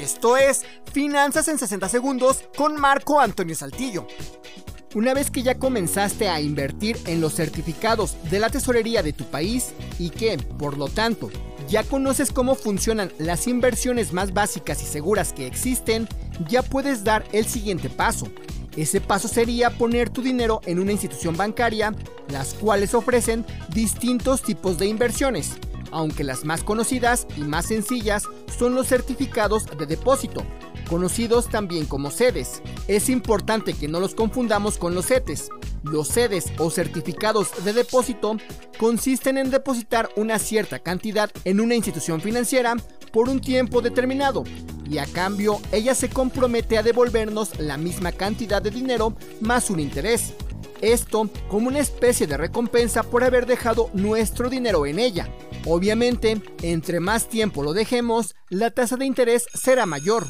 Esto es Finanzas en 60 Segundos con Marco Antonio Saltillo. Una vez que ya comenzaste a invertir en los certificados de la tesorería de tu país y que, por lo tanto, ya conoces cómo funcionan las inversiones más básicas y seguras que existen, ya puedes dar el siguiente paso. Ese paso sería poner tu dinero en una institución bancaria, las cuales ofrecen distintos tipos de inversiones aunque las más conocidas y más sencillas son los certificados de depósito, conocidos también como sedes. Es importante que no los confundamos con los CETES. Los sedes o certificados de depósito consisten en depositar una cierta cantidad en una institución financiera por un tiempo determinado y a cambio ella se compromete a devolvernos la misma cantidad de dinero más un interés. Esto como una especie de recompensa por haber dejado nuestro dinero en ella. Obviamente, entre más tiempo lo dejemos, la tasa de interés será mayor.